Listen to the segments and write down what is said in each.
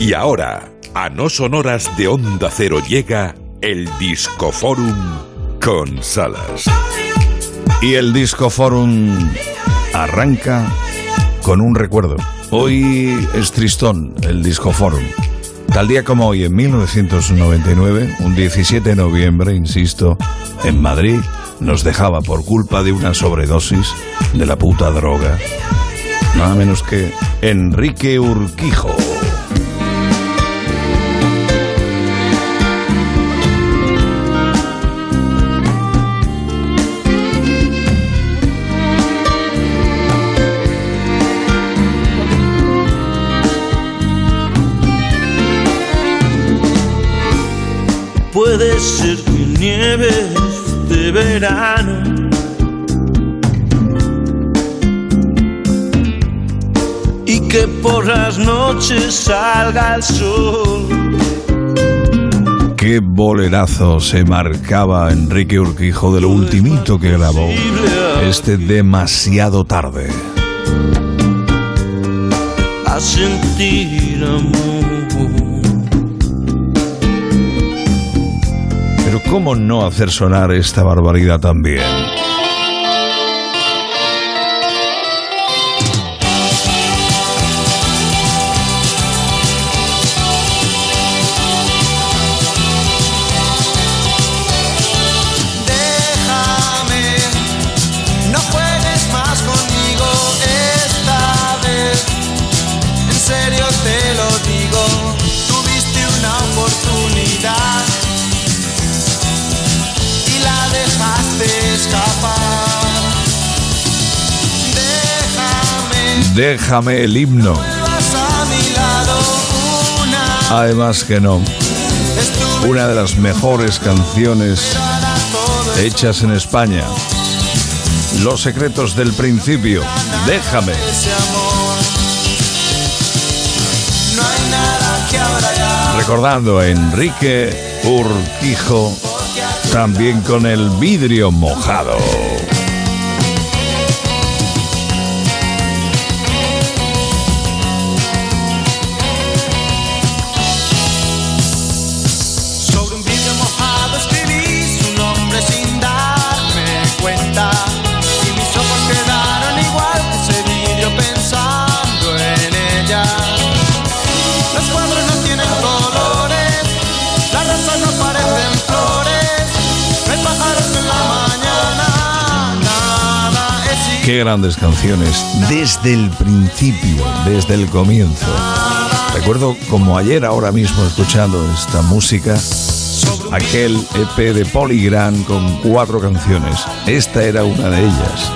Y ahora, a no sonoras de Onda Cero llega el Discoforum con Salas. Y el Discoforum arranca con un recuerdo. Hoy es tristón el Discoforum. Tal día como hoy, en 1999, un 17 de noviembre, insisto, en Madrid, nos dejaba por culpa de una sobredosis de la puta droga. Nada menos que Enrique Urquijo. Puede ser que nieve de verano. Y que por las noches salga el sol. Qué bolerazo se marcaba Enrique Urquijo de lo ultimito que grabó. Este demasiado tarde. A sentir amor. Pero ¿cómo no hacer sonar esta barbaridad también? Déjame, el himno. Además que no. Una de las mejores canciones hechas en España. Los secretos del principio. Déjame. Recordando a Enrique Urquijo, también con el vidrio mojado. Qué grandes canciones. Desde el principio, desde el comienzo. Recuerdo como ayer ahora mismo escuchando esta música, aquel EP de Polygram con cuatro canciones. Esta era una de ellas.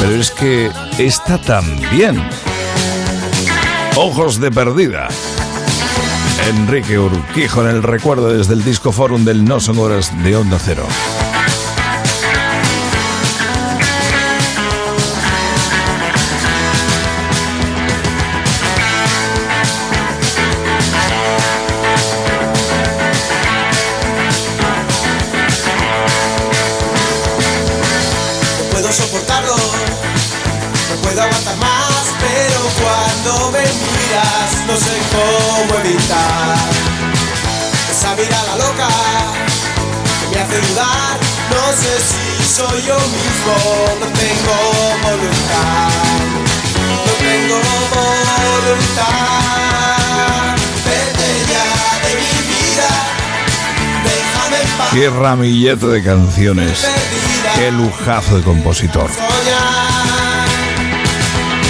Pero es que esta también. Ojos de perdida. Enrique Urquijo en el recuerdo desde el Disco Forum del No Son Horas de Onda Cero. Miras no sé cómo evitar esa mirada loca que me hace dudar. No sé si soy yo mismo, no tengo voluntad, no tengo voluntad. Vete ya de mi vida, déjame en paz. Qué ramillete de canciones. Qué lujazo de compositor.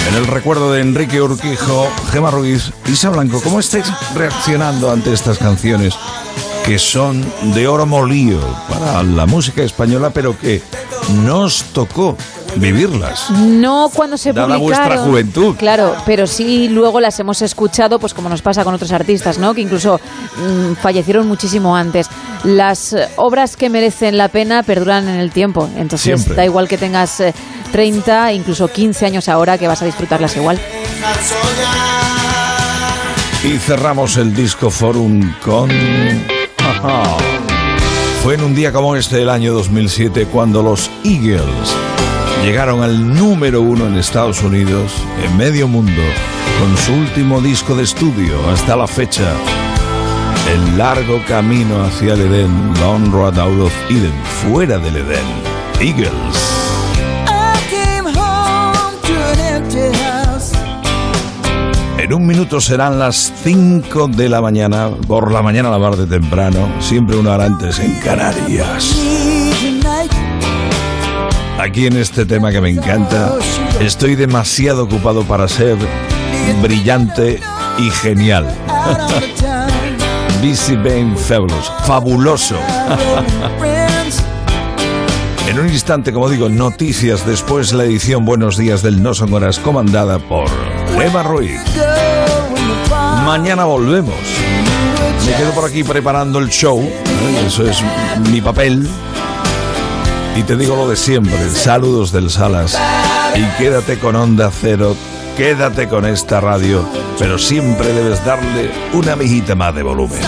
En el recuerdo de Enrique Urquijo, Gema Ruiz, Isa Blanco, ¿cómo estáis reaccionando ante estas canciones que son de oro molido para la música española, pero que nos tocó vivirlas? No cuando se Dada publicaron. vuestra juventud. Claro, pero sí luego las hemos escuchado, pues como nos pasa con otros artistas, ¿no? Que incluso mm, fallecieron muchísimo antes. Las eh, obras que merecen la pena perduran en el tiempo. Entonces Siempre. da igual que tengas eh, 30, incluso 15 años ahora, que vas a disfrutarlas igual. Y cerramos el disco forum con... Fue en un día como este del año 2007 cuando los Eagles llegaron al número uno en Estados Unidos, en medio mundo, con su último disco de estudio hasta la fecha. El largo camino hacia el Edén, Long Road Out of Eden, fuera del Edén. Eagles. En un minuto serán las 5 de la mañana, por la mañana a la de temprano, siempre una hora antes en Canarias. Aquí en este tema que me encanta, estoy demasiado ocupado para ser brillante y genial. Busy Bane Fabulous, fabuloso. En un instante, como digo, noticias después la edición Buenos Días del No Son Horas comandada por Eva Ruiz. Mañana volvemos. Me quedo por aquí preparando el show. ¿eh? Eso es mi papel. Y te digo lo de siempre. Saludos del Salas. Y quédate con Onda Cero. Quédate con esta radio. Pero siempre debes darle una mijita más de volumen.